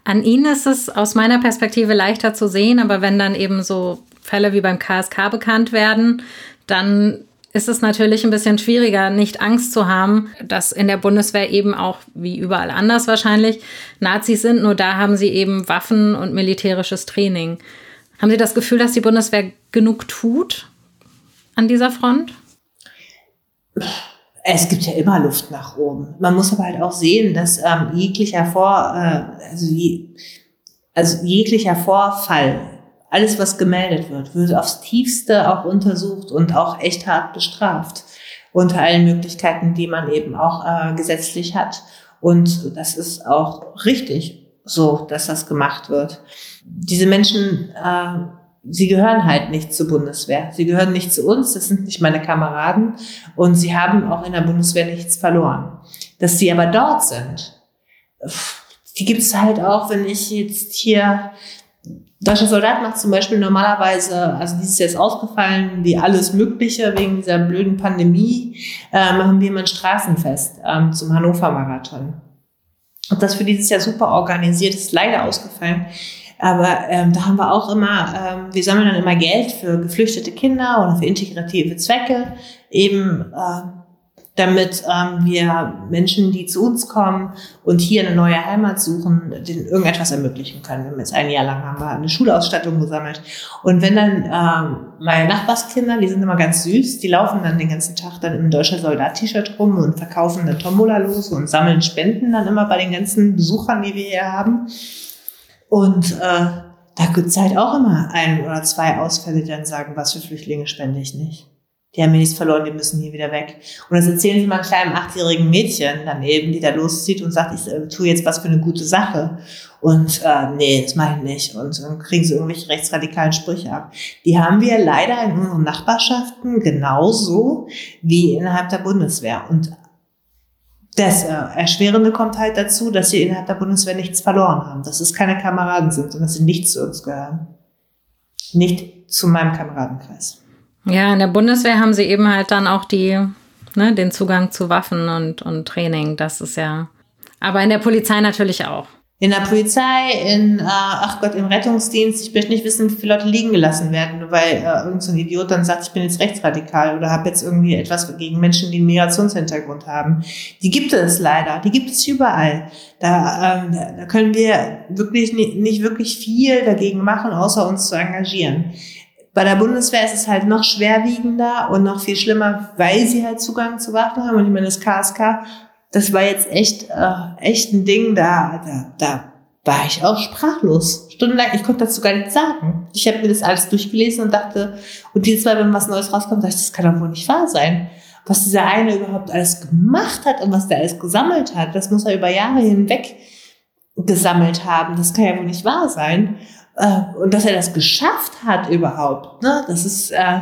An ihnen ist es aus meiner Perspektive leichter zu sehen, aber wenn dann eben so Fälle wie beim KSK bekannt werden, dann ist es natürlich ein bisschen schwieriger, nicht Angst zu haben, dass in der Bundeswehr eben auch, wie überall anders wahrscheinlich, Nazis sind. Nur da haben sie eben Waffen und militärisches Training. Haben Sie das Gefühl, dass die Bundeswehr genug tut an dieser Front? es gibt ja immer Luft nach oben. Man muss aber halt auch sehen, dass ähm, jeglicher Vor, äh, also, je, also jeglicher Vorfall, alles was gemeldet wird, wird aufs Tiefste auch untersucht und auch echt hart bestraft unter allen Möglichkeiten, die man eben auch äh, gesetzlich hat. Und das ist auch richtig so, dass das gemacht wird. Diese Menschen äh, sie gehören halt nicht zur Bundeswehr. Sie gehören nicht zu uns, das sind nicht meine Kameraden und sie haben auch in der Bundeswehr nichts verloren. Dass sie aber dort sind, die gibt es halt auch, wenn ich jetzt hier Deutscher Soldat macht zum Beispiel normalerweise, also dieses Jahr ist ausgefallen, wie alles Mögliche wegen dieser blöden Pandemie, äh, machen wir mal ein Straßenfest ähm, zum Hannover Marathon. Und das für dieses Jahr super organisiert, ist leider ausgefallen. Aber ähm, da haben wir auch immer, ähm, wir sammeln dann immer Geld für geflüchtete Kinder oder für integrative Zwecke, eben äh, damit ähm, wir Menschen, die zu uns kommen und hier eine neue Heimat suchen, denen irgendetwas ermöglichen können. Wir haben jetzt ein Jahr lang haben wir eine Schulausstattung gesammelt. Und wenn dann ähm, meine Nachbarskinder, die sind immer ganz süß, die laufen dann den ganzen Tag dann im deutscher Soldat-T-Shirt rum und verkaufen dann Tombola-Lose und sammeln Spenden dann immer bei den ganzen Besuchern, die wir hier haben. Und äh, da gibt es halt auch immer ein oder zwei Ausfälle, die dann sagen, was für Flüchtlinge spende ich nicht. Die haben hier nichts verloren, die müssen hier wieder weg. Und das erzählen sie mal einem kleinen achtjährigen Mädchen daneben, die da loszieht und sagt, ich äh, tue jetzt was für eine gute Sache. Und äh, nee, das mache ich nicht. Und dann kriegen sie irgendwelche rechtsradikalen Sprüche ab. Die haben wir leider in unseren Nachbarschaften genauso wie innerhalb der Bundeswehr. Und das äh, Erschwerende kommt halt dazu, dass sie innerhalb der Bundeswehr nichts verloren haben, dass es keine Kameraden sind und dass sie nicht zu uns gehören. Nicht zu meinem Kameradenkreis. Ja, in der Bundeswehr haben sie eben halt dann auch die, ne, den Zugang zu Waffen und, und Training. Das ist ja. Aber in der Polizei natürlich auch in der Polizei, in, äh, ach Gott, im Rettungsdienst, ich möchte nicht wissen, wie viele Leute liegen gelassen werden, nur weil äh, irgendein so Idiot dann sagt, ich bin jetzt rechtsradikal oder habe jetzt irgendwie etwas gegen Menschen, die einen Migrationshintergrund haben. Die gibt es leider, die gibt es überall. Da, ähm, da können wir wirklich nicht, nicht wirklich viel dagegen machen, außer uns zu engagieren. Bei der Bundeswehr ist es halt noch schwerwiegender und noch viel schlimmer, weil sie halt Zugang zu Waffen haben. Und ich meine, das KSK das war jetzt echt, äh, echt ein Ding, da, da, da war ich auch sprachlos. Stundenlang, ich konnte dazu gar nichts sagen. Ich habe mir das alles durchgelesen und dachte, und jedes Mal, wenn was Neues rauskommt, dachte ich, das kann doch wohl nicht wahr sein. Was dieser eine überhaupt alles gemacht hat und was der alles gesammelt hat, das muss er über Jahre hinweg gesammelt haben. Das kann ja wohl nicht wahr sein. Äh, und dass er das geschafft hat überhaupt, ne? das ist, äh,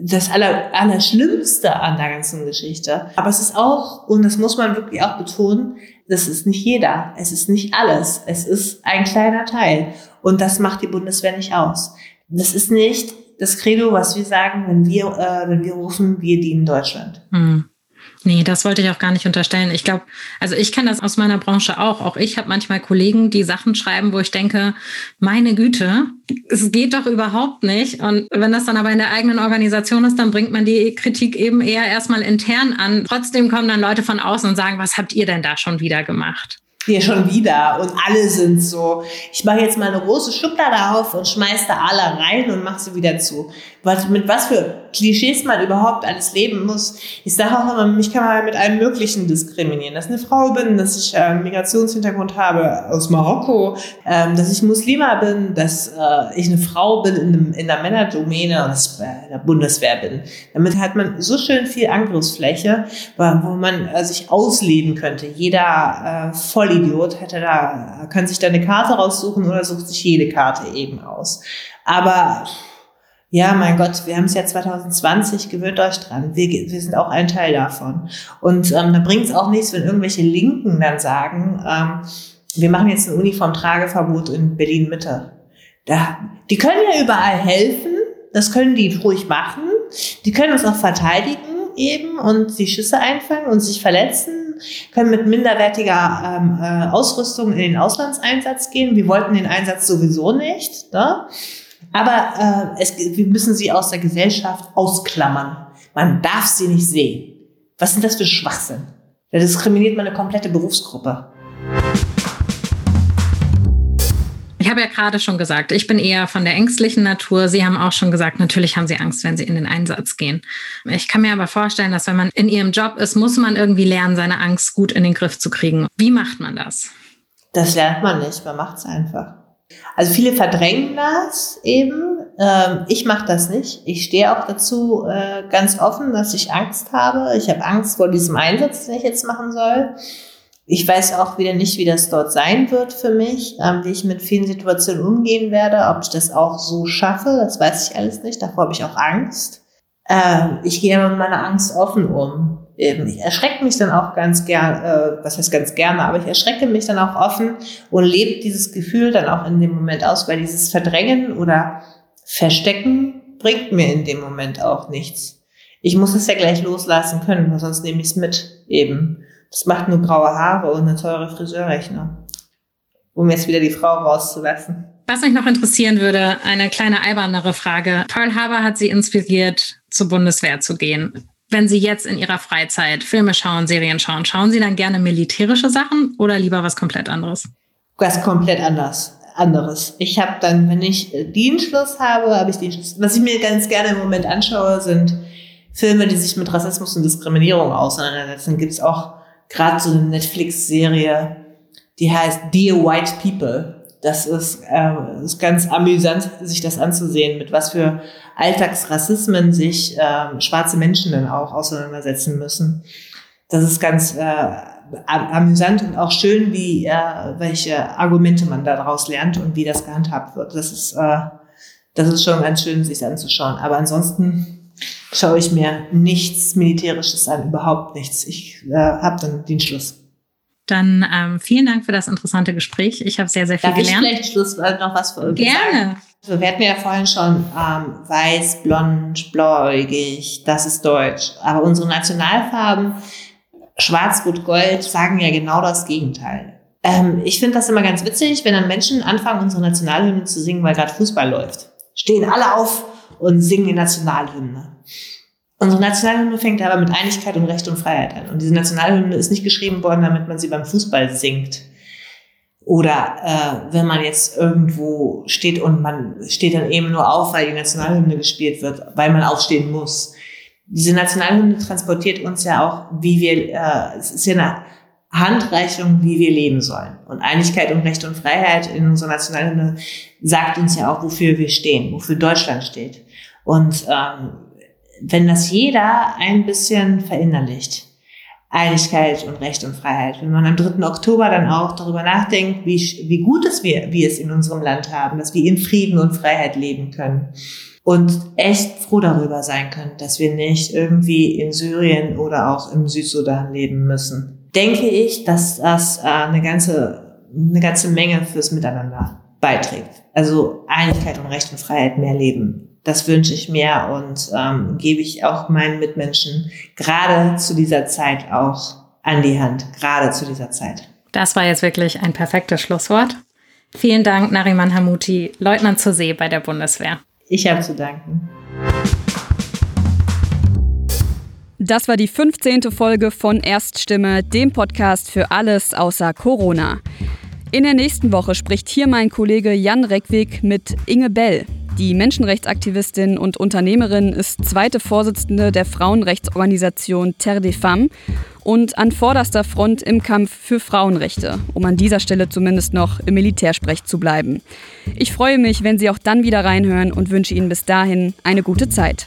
das Aller, Allerschlimmste an der ganzen Geschichte. Aber es ist auch, und das muss man wirklich auch betonen, das ist nicht jeder. Es ist nicht alles. Es ist ein kleiner Teil. Und das macht die Bundeswehr nicht aus. Das ist nicht das Credo, was wir sagen, wenn wir, äh, wenn wir rufen, wir dienen Deutschland. Hm. Nee, das wollte ich auch gar nicht unterstellen. Ich glaube, also ich kenne das aus meiner Branche auch. Auch ich habe manchmal Kollegen, die Sachen schreiben, wo ich denke, meine Güte, es geht doch überhaupt nicht. Und wenn das dann aber in der eigenen Organisation ist, dann bringt man die Kritik eben eher erstmal intern an. Trotzdem kommen dann Leute von außen und sagen, was habt ihr denn da schon wieder gemacht? hier schon wieder und alle sind so. Ich mache jetzt mal eine große Schublade auf und schmeiß da alle rein und mache sie wieder zu. Was, mit was für Klischees man überhaupt alles leben muss. Ich sage auch immer, mich kann man mit allem Möglichen diskriminieren. Dass ich eine Frau bin, dass ich äh, Migrationshintergrund habe aus Marokko, ähm, dass ich Muslima bin, dass äh, ich eine Frau bin in, in der Männerdomäne und dass ich bei der Bundeswehr bin. Damit hat man so schön viel Angriffsfläche, wo man äh, sich ausleben könnte. Jeder äh, Vollidiot hätte da, kann sich da eine Karte raussuchen oder sucht sich jede Karte eben aus. Aber ja, mein Gott, wir haben es ja 2020, gewöhnt euch dran. Wir, wir sind auch ein Teil davon. Und ähm, da bringt es auch nichts, wenn irgendwelche Linken dann sagen, ähm, wir machen jetzt ein Uniformtrageverbot in Berlin-Mitte. Da, die können ja überall helfen, das können die ruhig machen. Die können uns auch verteidigen eben und die Schüsse einfangen und sich verletzen, können mit minderwertiger ähm, äh, Ausrüstung in den Auslandseinsatz gehen. Wir wollten den Einsatz sowieso nicht. Ne? Aber äh, es, wir müssen sie aus der Gesellschaft ausklammern. Man darf sie nicht sehen. Was sind das für Schwachsinn? Da diskriminiert man eine komplette Berufsgruppe. Ich habe ja gerade schon gesagt, ich bin eher von der ängstlichen Natur. Sie haben auch schon gesagt, natürlich haben Sie Angst, wenn Sie in den Einsatz gehen. Ich kann mir aber vorstellen, dass wenn man in Ihrem Job ist, muss man irgendwie lernen, seine Angst gut in den Griff zu kriegen. Wie macht man das? Das lernt man nicht, man macht es einfach. Also viele verdrängen das eben. Ähm, ich mache das nicht. Ich stehe auch dazu äh, ganz offen, dass ich Angst habe. Ich habe Angst vor diesem Einsatz, den ich jetzt machen soll. Ich weiß auch wieder nicht, wie das dort sein wird für mich, ähm, wie ich mit vielen Situationen umgehen werde, ob ich das auch so schaffe. Das weiß ich alles nicht. Davor habe ich auch Angst. Ähm, ich gehe mit meiner Angst offen um ich erschrecke mich dann auch ganz gern, äh, was heißt ganz gerne, aber ich erschrecke mich dann auch offen und lebe dieses Gefühl dann auch in dem Moment aus, weil dieses Verdrängen oder Verstecken bringt mir in dem Moment auch nichts. Ich muss es ja gleich loslassen können, sonst nehme ich es mit eben. Das macht nur graue Haare und eine teure Friseurrechnung. Um jetzt wieder die Frau rauszulassen. Was mich noch interessieren würde, eine kleine albernere Frage. Pearl Harbor hat Sie inspiriert, zur Bundeswehr zu gehen wenn Sie jetzt in Ihrer Freizeit Filme schauen, Serien schauen, schauen Sie dann gerne militärische Sachen oder lieber was komplett anderes? Was komplett anders. Anderes. Ich habe dann, wenn ich äh, Dienstschluss habe, habe ich Dienstschluss. Was ich mir ganz gerne im Moment anschaue, sind Filme, die sich mit Rassismus und Diskriminierung auseinandersetzen. Gibt es auch gerade so eine Netflix-Serie, die heißt Dear White People. Das ist, äh, ist ganz amüsant, sich das anzusehen, mit was für Alltagsrassismen sich äh, schwarze Menschen dann auch auseinandersetzen müssen. Das ist ganz äh, amüsant und auch schön, wie äh, welche Argumente man daraus lernt und wie das gehandhabt wird. Das ist, äh, das ist schon ganz schön, sich anzuschauen. Aber ansonsten schaue ich mir nichts Militärisches an, überhaupt nichts. Ich äh, habe dann den Schluss. Dann ähm, vielen Dank für das interessante Gespräch. Ich habe sehr, sehr viel Darf gelernt. Ich vielleicht Schluss noch was für Gerne. Also wir hatten ja vorhin schon ähm, weiß, blond, blauäugig, das ist deutsch. Aber unsere Nationalfarben, schwarz, rot, gold, sagen ja genau das Gegenteil. Ähm, ich finde das immer ganz witzig, wenn dann Menschen anfangen, unsere Nationalhymne zu singen, weil gerade Fußball läuft. Stehen alle auf und singen die Nationalhymne. Unsere Nationalhymne fängt aber mit Einigkeit und Recht und Freiheit an. Und diese Nationalhymne ist nicht geschrieben worden, damit man sie beim Fußball singt. Oder äh, wenn man jetzt irgendwo steht und man steht dann eben nur auf, weil die Nationalhymne gespielt wird, weil man aufstehen muss. Diese Nationalhymne transportiert uns ja auch, wie wir, äh, es ist ja eine Handreichung, wie wir leben sollen. Und Einigkeit und Recht und Freiheit in unserer Nationalhymne sagt uns ja auch, wofür wir stehen, wofür Deutschland steht. Und ähm, wenn das jeder ein bisschen verinnerlicht, Einigkeit und Recht und Freiheit, wenn man am 3. Oktober dann auch darüber nachdenkt, wie, wie gut es wir, wir es in unserem Land haben, dass wir in Frieden und Freiheit leben können und echt froh darüber sein können, dass wir nicht irgendwie in Syrien oder auch im Südsudan leben müssen, denke ich, dass das äh, eine ganze, eine ganze Menge fürs Miteinander beiträgt. Also Einigkeit und Recht und Freiheit mehr leben das wünsche ich mir und ähm, gebe ich auch meinen Mitmenschen gerade zu dieser Zeit auch an die Hand, gerade zu dieser Zeit. Das war jetzt wirklich ein perfektes Schlusswort. Vielen Dank, Nariman Hamuti, Leutnant zur See bei der Bundeswehr. Ich habe zu danken. Das war die 15. Folge von Erststimme, dem Podcast für alles außer Corona. In der nächsten Woche spricht hier mein Kollege Jan Reckwig mit Inge Bell. Die Menschenrechtsaktivistin und Unternehmerin ist zweite Vorsitzende der Frauenrechtsorganisation Terre des Femmes und an vorderster Front im Kampf für Frauenrechte, um an dieser Stelle zumindest noch im Militärsprech zu bleiben. Ich freue mich, wenn Sie auch dann wieder reinhören und wünsche Ihnen bis dahin eine gute Zeit.